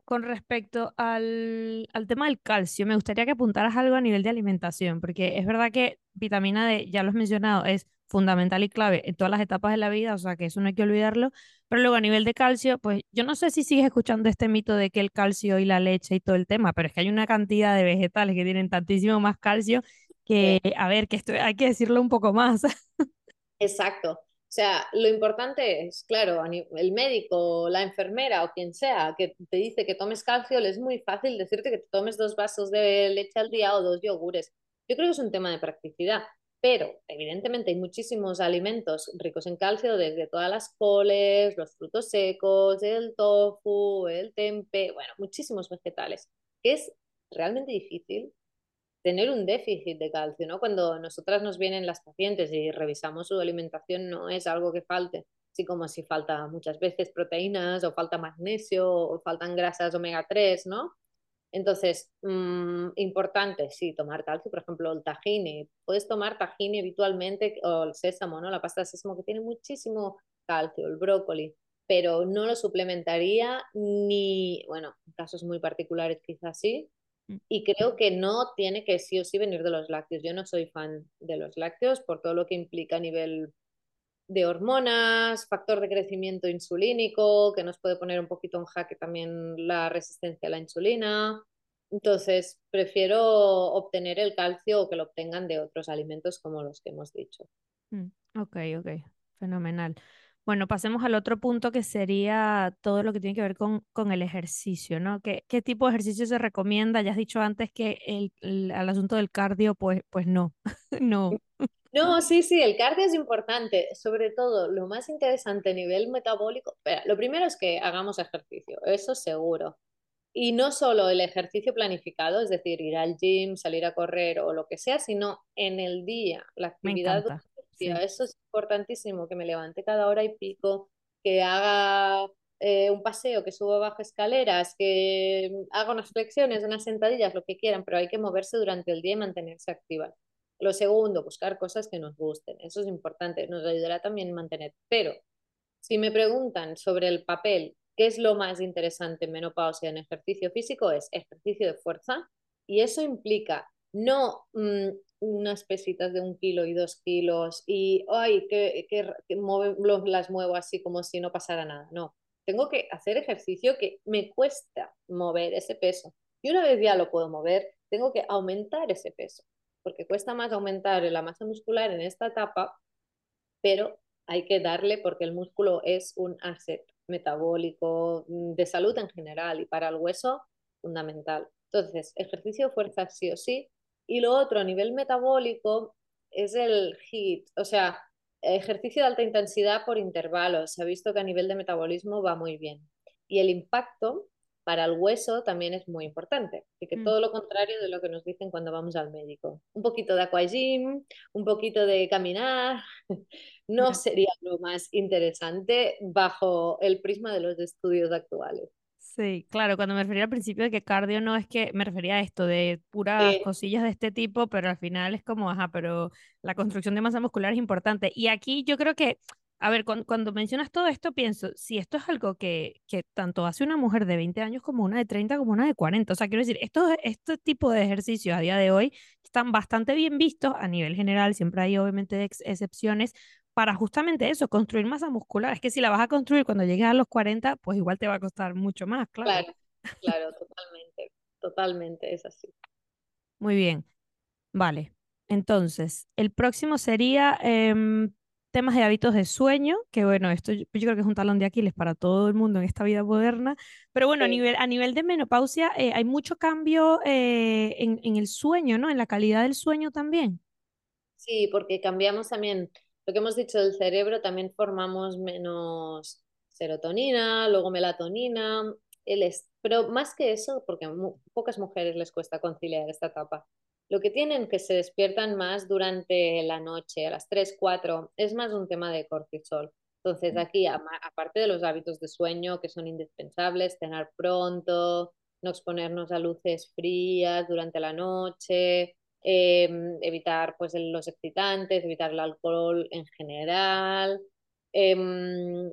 con respecto al, tema del calcio, me gustaría que apuntaras algo a nivel de alimentación, porque es verdad que vitamina D, ya lo has mencionado, es fundamental y clave en todas las etapas de la vida, o sea que eso no hay que olvidarlo, pero luego a nivel de calcio, pues yo no sé si sigues escuchando este mito de que el calcio y la leche y todo el tema, pero es que hay una cantidad de vegetales que tienen tantísimo más calcio que, a ver, que esto hay que decirlo un poco más. Exacto. O sea, lo importante es, claro, el médico, la enfermera o quien sea que te dice que tomes calcio, es muy fácil decirte que te tomes dos vasos de leche al día o dos yogures. Yo creo que es un tema de practicidad, pero evidentemente hay muchísimos alimentos ricos en calcio, desde todas las coles, los frutos secos, el tofu, el tempe, bueno, muchísimos vegetales, es realmente difícil tener un déficit de calcio, ¿no? Cuando nosotras nos vienen las pacientes y revisamos su alimentación, no es algo que falte, así como si falta muchas veces proteínas o falta magnesio o faltan grasas omega 3, ¿no? Entonces, mmm, importante, sí, tomar calcio, por ejemplo, el tahini. Puedes tomar tahini habitualmente o el sésamo, ¿no? La pasta de sésamo que tiene muchísimo calcio, el brócoli, pero no lo suplementaría ni, bueno, en casos muy particulares quizás sí, Mm. Y creo que no tiene que sí o sí venir de los lácteos. Yo no soy fan de los lácteos por todo lo que implica a nivel de hormonas, factor de crecimiento insulínico, que nos puede poner un poquito en jaque también la resistencia a la insulina. Entonces, prefiero obtener el calcio o que lo obtengan de otros alimentos como los que hemos dicho. Mm, ok, ok, fenomenal. Bueno, pasemos al otro punto que sería todo lo que tiene que ver con, con el ejercicio, ¿no? ¿Qué, ¿Qué, tipo de ejercicio se recomienda? Ya has dicho antes que el, asunto del cardio, pues, pues no, no. No, sí, sí, el cardio es importante, sobre todo lo más interesante a nivel metabólico. lo primero es que hagamos ejercicio, eso seguro. Y no solo el ejercicio planificado, es decir, ir al gym, salir a correr o lo que sea, sino en el día, la actividad eso es importantísimo, que me levante cada hora y pico, que haga eh, un paseo, que suba bajo escaleras, que haga unas flexiones, unas sentadillas, lo que quieran, pero hay que moverse durante el día y mantenerse activa. Lo segundo, buscar cosas que nos gusten. Eso es importante, nos ayudará también a mantener. Pero si me preguntan sobre el papel, ¿qué es lo más interesante en menopausia en ejercicio físico? Es ejercicio de fuerza y eso implica no mm, unas pesitas de un kilo y dos kilos y, ay, que, que, las muevo así como si no pasara nada. No, tengo que hacer ejercicio que me cuesta mover ese peso. Y una vez ya lo puedo mover, tengo que aumentar ese peso, porque cuesta más aumentar la masa muscular en esta etapa, pero hay que darle porque el músculo es un asset metabólico mm, de salud en general y para el hueso fundamental. Entonces, ejercicio fuerza sí o sí, y lo otro a nivel metabólico es el HIIT, o sea, ejercicio de alta intensidad por intervalos. Se ha visto que a nivel de metabolismo va muy bien. Y el impacto para el hueso también es muy importante. Así que mm. todo lo contrario de lo que nos dicen cuando vamos al médico. Un poquito de aquagym, un poquito de caminar, no sería lo más interesante bajo el prisma de los estudios actuales. Sí, claro, cuando me refería al principio de que cardio no es que me refería a esto de puras cosillas de este tipo, pero al final es como, ajá, pero la construcción de masa muscular es importante. Y aquí yo creo que, a ver, cuando, mencionas todo esto, pienso, si esto es algo que, que tanto hace una mujer de 20 años como una de 30 como una de 40, o sea, quiero decir, esto, este tipo de ejercicios a día de hoy están bastante bien vistos a nivel general, siempre hay obviamente excepciones, para justamente eso, construir masa muscular. Es que si la vas a construir cuando llegues a los 40, pues igual te va a costar mucho más, claro. Claro, claro, totalmente, totalmente, es así. Muy bien, vale. Entonces, el próximo sería em, temas de hábitos de sueño, que bueno, esto yo, creo que es un talón de Aquiles para todo el mundo en esta vida moderna, pero bueno, a, nivel, a nivel de menopausia eh, hay mucho cambio eh, en, en el sueño, ¿no? En la calidad del sueño también. Sí, porque cambiamos también lo que hemos dicho del cerebro, también formamos menos serotonina, luego melatonina, el pero más que eso, porque a pocas mujeres les cuesta conciliar esta etapa, lo que tienen que se despiertan más durante la noche, a las 3, 4, es más un tema de cortisol. Entonces aquí, aparte de los hábitos de sueño que son indispensables, cenar pronto, no exponernos a luces frías durante la noche, Em, evitar pues, los excitantes, evitar el alcohol en general. Em,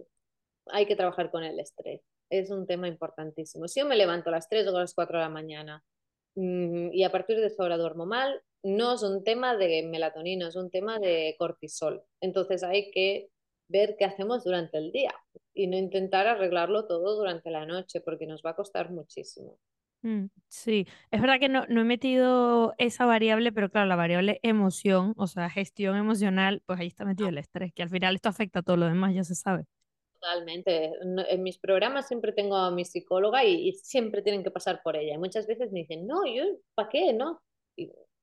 hay que trabajar con el estrés. Es un tema importantísimo. Si yo me levanto a las 3 o a las 4 de la mañana mm, y a partir de esa hora duermo mal, no es un tema de melatonina, es un tema de cortisol. Entonces hay que ver qué hacemos durante el día y no intentar arreglarlo todo durante la noche porque nos va a costar muchísimo. Mm, sí, es verdad que no, no he metido esa variable, pero claro, la variable emoción, o sea, gestión emocional, pues ahí está metido el estrés, que al final esto afecta a todo lo demás, ya se sabe. Totalmente. En mis programas siempre tengo a mi psicóloga y, siempre tienen que pasar por ella. Y muchas veces me dicen, no, yo, ¿para qué? No.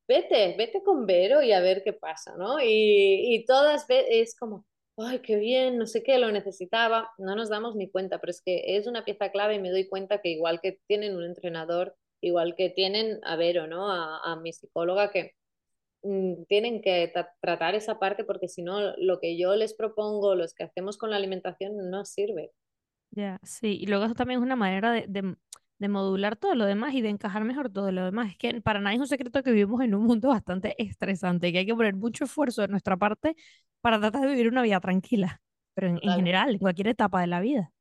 Vete, vete con Vero y a ver qué pasa, ¿no? Y, y todas es como, ay, qué bien, no sé qué, lo necesitaba. No nos damos ni cuenta, pero es que es una pieza clave y me doy cuenta que igual que tienen un entrenador, igual que tienen a Vero, ¿no? A, a mi psicóloga que tienen que tra- tratar esa parte porque si no, lo que yo les propongo, los que hacemos con la alimentación, no sirve. Ya, sí, y luego eso también es una manera de, de, de modular todo lo demás y de encajar mejor todo lo demás. Es que para nadie es un secreto que vivimos en un mundo bastante estresante, que hay que poner mucho esfuerzo de nuestra parte para tratar de vivir una vida tranquila, pero en, general, en cualquier etapa de la vida.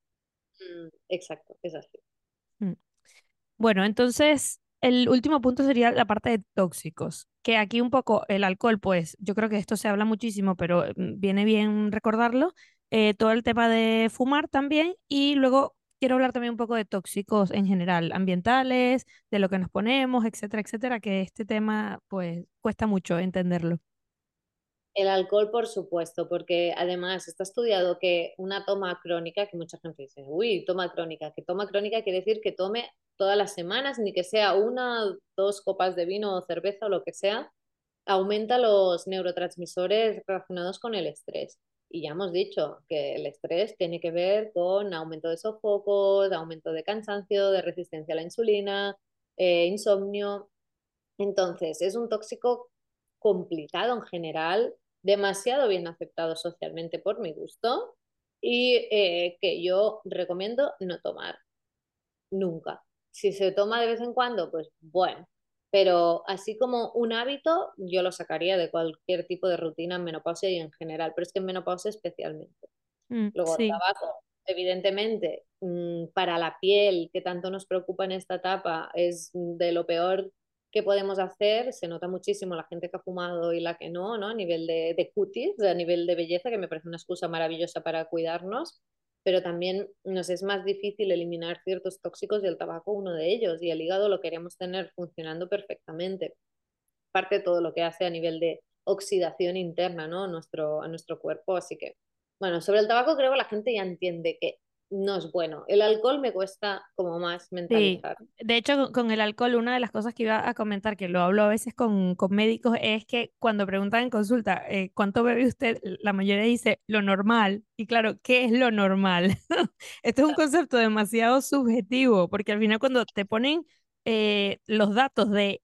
Mm, Exacto, es así. Mm. Bueno, entonces el último punto sería la parte de tóxicos, que aquí un poco el alcohol, pues yo creo que esto se habla muchísimo, pero mm, viene bien recordarlo, eh, todo el tema de fumar también y luego quiero hablar también un poco de tóxicos en general, ambientales, de lo que nos ponemos, etcétera, etcétera, que este tema pues cuesta mucho entenderlo. El alcohol, por supuesto, porque además está estudiado que una toma crónica, que mucha gente dice, uy, toma crónica, que toma crónica quiere decir que tome todas las semanas, ni que sea una, dos copas de vino o cerveza o lo que sea, aumenta los neurotransmisores relacionados con el estrés. Y ya hemos dicho que el estrés tiene que ver con aumento de sofocos, aumento de cansancio, de resistencia a la insulina, eh, insomnio. Entonces, es un tóxico complicado en general, demasiado bien aceptado socialmente por mi gusto y eh, que yo recomiendo no tomar nunca. Si se toma de vez en cuando, pues bueno, pero así como un hábito, yo lo sacaría de cualquier tipo de rutina en menopausia y en general, pero es que en menopausia especialmente. Mm, Luego, el tabaco, evidentemente, mm, para la piel, que tanto nos preocupa en esta etapa, es de lo peor que podemos hacer. Se nota muchísimo la gente que ha fumado y la que no, ¿no? A nivel de, de cutis, a nivel de belleza, que me parece una excusa maravillosa para cuidarnos, pero también nos es más difícil eliminar ciertos tóxicos y el tabaco uno de ellos, y el hígado lo queremos tener funcionando perfectamente. Parte de todo lo que hace a nivel de oxidación interna, ¿no? Nuestro, a nuestro cuerpo, así que bueno, sobre el tabaco creo que la gente ya entiende que no es bueno. El alcohol me cuesta como más Sí, mentalizar. de hecho con con el alcohol, una de las cosas que iba a comentar, que lo hablo a veces con, con médicos, es que cuando preguntan en consulta, eh, ¿cuánto bebe usted? La mayoría dice lo normal. Y claro, ¿qué es lo normal? Esto es un concepto demasiado subjetivo, porque al final cuando te ponen eh, los datos de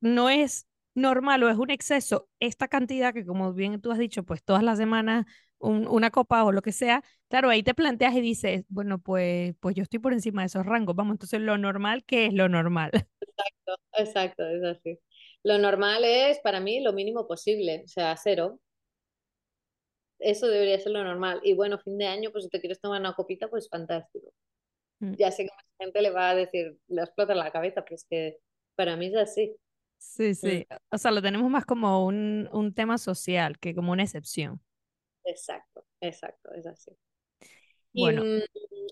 no es normal o es un exceso esta cantidad que como bien tú has dicho, pues todas las semanas un- una copa o lo que sea, claro, ahí te planteas y dices, bueno, pues, pues yo estoy por encima de esos rangos, vamos, entonces lo normal, ¿qué es lo normal? Exacto, exacto, es así. Lo normal es para mí lo mínimo posible, o sea, cero. Eso debería ser lo normal. Y bueno, fin de año, pues si te quieres tomar una copita, pues fantástico. Mm, Ya sé que mucha gente le va a decir, le explota la cabeza, pero es que para mí es así. Sí, Mm, sí, o sea, lo tenemos más como un, un tema social que como una excepción. Exacto, exacto, es así. Y, Bueno, mm,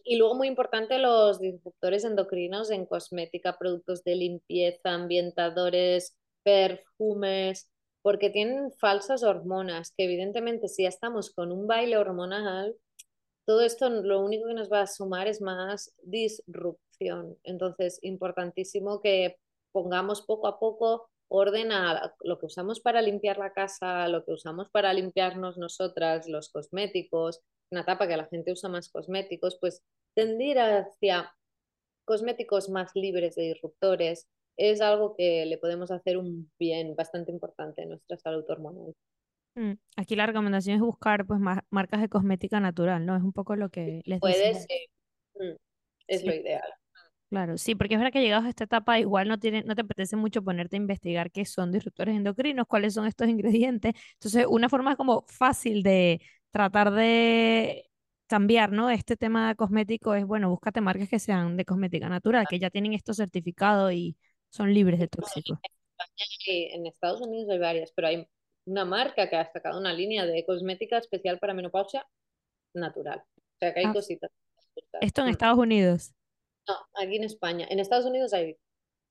y luego muy importante los disruptores endocrinos en cosmética, productos de limpieza, ambientadores, perfumes, porque tienen falsas hormonas, que evidentemente si ya estamos con un baile hormonal, todo esto lo único que nos va a sumar es más disrupción. Entonces, importantísimo que pongamos poco a poco orden a lo que usamos para limpiar la casa, lo que usamos para limpiarnos nosotras, los cosméticos, una etapa que la gente usa más cosméticos, pues tendir hacia cosméticos más libres de disruptores es algo que le podemos hacer un bien bastante importante a nuestra salud hormonal. mm, aquí la recomendación es buscar pues ma- marcas de cosmética natural, ¿no? Es un poco lo que les Puede decía. ser, mm, es lo ideal. Claro, sí, porque es verdad que llegados a esta etapa igual no tiene, no te apetece mucho ponerte a investigar qué son disruptores endocrinos, cuáles son estos ingredientes. Entonces, una forma como fácil de tratar de cambiar, ¿no? Este tema cosmético es, bueno, búscate marcas que sean de cosmética natural, que ya tienen esto certificado y son libres de tóxicos. Sí, en Estados Unidos hay varias, pero hay una marca que ha sacado una línea de cosmética especial para menopausia natural. O sea que hay Ah, cositas. esto en Mm. Estados Unidos. No, aquí en España. En Estados Unidos hay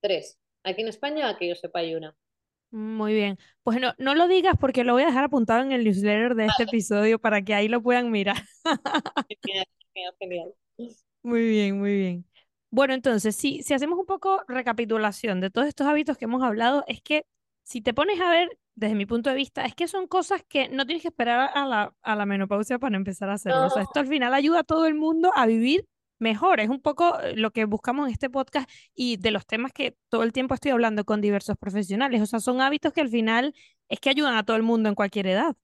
tres. Aquí en España, que yo sepa, hay una. Muy bien. Pues no, no lo digas porque lo voy a dejar apuntado en el newsletter de este episodio para que ahí lo puedan mirar. Genial, genial, genial. Muy bien, muy bien. Bueno, entonces, si, si hacemos un poco recapitulación de todos estos hábitos que hemos hablado, es que si te pones a ver, desde mi punto de vista, es que son cosas que no tienes que esperar a la, a la menopausia para empezar a hacerlo. O sea, No, esto al final ayuda a todo el mundo a vivir mejor. Es un poco eh, lo que buscamos en este podcast y de los temas que todo el tiempo estoy hablando con diversos profesionales. O sea, son hábitos que al final es que ayudan a todo el mundo en cualquier edad.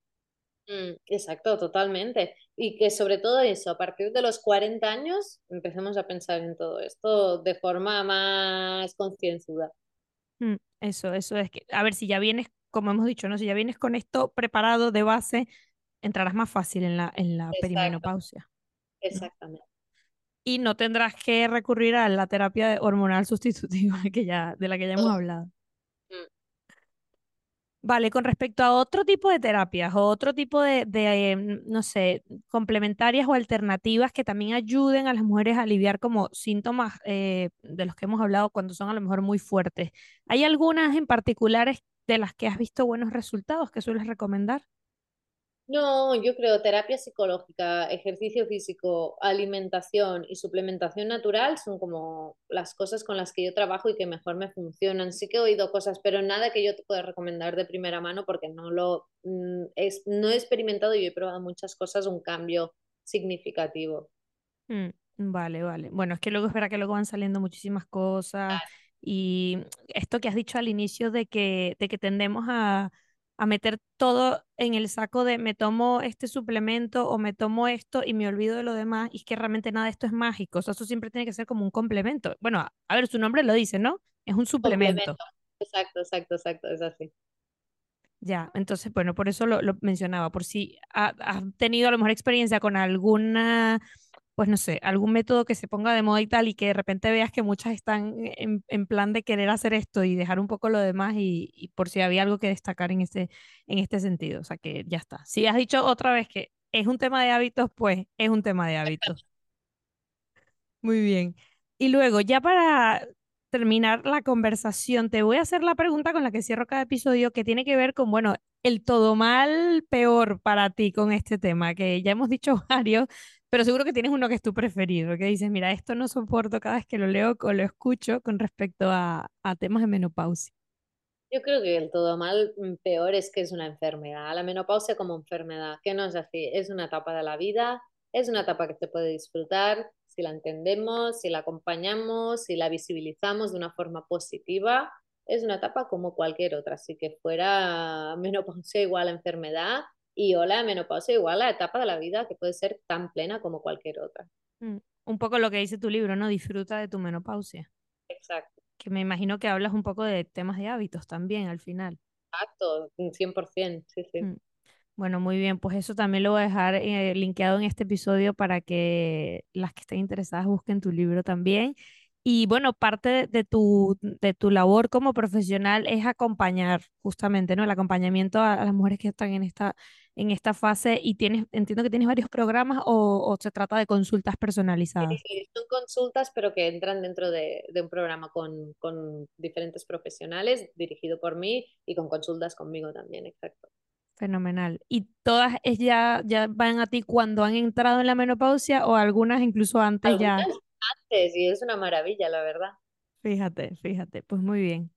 Mm, exacto, totalmente. Y que sobre todo eso, a partir de los 40 años, empecemos a pensar en todo esto de forma más concienzuda. Mm, Eso, eso es que, a ver, si ya vienes, como hemos dicho, ¿no? Si ya vienes con esto preparado de base, entrarás más fácil en la, en la Exacto, perimenopausia, ¿no? exactamente. Y no tendrás que recurrir a la terapia hormonal sustitutiva que ya, de la que ya hemos hablado. mm, Vale, con respecto a otro tipo de terapias o otro tipo de, de, em, no sé, complementarias o alternativas que también ayuden a las mujeres a aliviar como síntomas eh, de los que hemos hablado cuando son a lo mejor muy fuertes. ¿Hay algunas en particulares de las que has visto buenos resultados que sueles recomendar? No, yo creo terapia psicológica, ejercicio físico, alimentación y suplementación natural son como las cosas con las que yo trabajo y que mejor me funcionan. Sí que he oído cosas, pero nada que yo te pueda recomendar de primera mano porque no lo mm, es, no he experimentado y he probado muchas cosas, un cambio significativo. Mm, vale, vale. Bueno, es que luego es verdad que luego van saliendo muchísimas cosas y esto que has dicho al inicio de que, de que tendemos a, a meter todo en el saco de me tomo este suplemento o me tomo esto y me olvido de lo demás y es que realmente nada de esto es mágico. O sea, eso siempre tiene que ser como un complemento. Bueno, a, a ver, su nombre lo dice, ¿no? Es un suplemento. Exacto, exacto, exacto, es así. Ya, entonces, bueno, por eso lo, lo mencionaba, por si ha- has tenido a lo mejor experiencia con alguna, pues no sé, algún método que se ponga de moda y tal, y que de repente veas que muchas están en, en plan de querer hacer esto y dejar un poco lo demás, y, y por si había algo que destacar en este, en este sentido. O sea que ya está. Si has dicho otra vez que es un tema de hábitos, pues es un tema de hábitos. Muy bien. Y luego, ya para terminar la conversación, te voy a hacer la pregunta con la que cierro cada episodio, que tiene que ver con, bueno, el todo mal peor para ti con este tema, que ya hemos dicho varios, pero seguro que tienes uno que es tu preferido, que dices, mira, esto no soporto cada vez que lo leo o lo escucho con respecto a, temas de menopausia. Yo creo que el todo mal mm, peor es que es una enfermedad. La menopausia como enfermedad, que no es así, es una etapa de la vida, es una etapa que se puede disfrutar si la entendemos, si la acompañamos, si la visibilizamos de una forma positiva. Es una etapa como cualquier otra, así que fuera menopausia igual enfermedad y hola, menopausia igual a la etapa de la vida que puede ser tan plena como cualquier otra. Mm, Un poco lo que dice tu libro, ¿no? Disfruta de tu menopausia, Exacto, que me imagino que hablas un poco de temas de hábitos también al final. exacto, 100%, sí, sí. Mm. Bueno, muy bien, pues eso también lo voy a dejar eh, linkeado en este episodio para que las que estén interesadas busquen tu libro también. Y bueno, parte de, de tu, de tu labor como profesional es acompañar justamente, ¿no? El acompañamiento a, a las mujeres que están en esta, en esta fase y tienes, entiendo que tienes varios programas o, o se trata de consultas personalizadas. Eh, son consultas, pero que entran dentro de, de un programa con, con diferentes profesionales, dirigido por mí y con consultas conmigo también, exacto. Fenomenal. ¿Y todas ya, ya van a ti cuando han entrado en la menopausia o algunas incluso antes Algunas ya? antes, y es una maravilla, la verdad. Fíjate, fíjate, pues muy bien.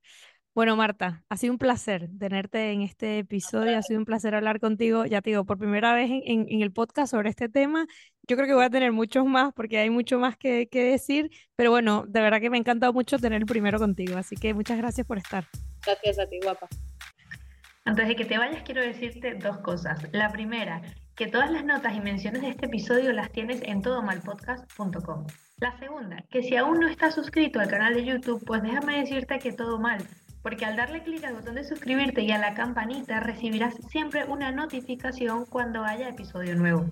Bueno, Marta, ha sido un placer tenerte en este episodio, ha sido un placer hablar contigo, ya te digo, por primera vez en, en- en el podcast sobre este tema. Yo creo que voy a tener muchos más porque hay mucho más que, que decir, pero bueno, de verdad que me ha encantado mucho tener el primero contigo, así que muchas gracias por estar. Gracias a ti, guapa. Antes de que te vayas, quiero decirte dos cosas. La primera, que todas las notas y menciones de este episodio las tienes en todomalpodcast.com. La segunda, que si aún no estás suscrito al canal de YouTube, pues déjame decirte que todo mal, porque al darle clic al botón de suscribirte y a la campanita recibirás siempre una notificación cuando haya episodio nuevo.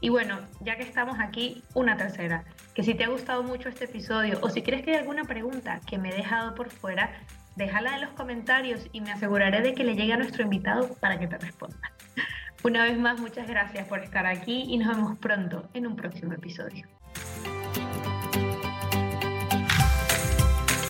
Y bueno, ya que estamos aquí, una tercera, que si te ha gustado mucho este episodio o si crees que hay alguna pregunta que me he dejado por fuera, déjala en los comentarios y me aseguraré de que le llegue a nuestro invitado para que te responda. Una vez más, muchas gracias por estar aquí y nos vemos pronto en un próximo episodio.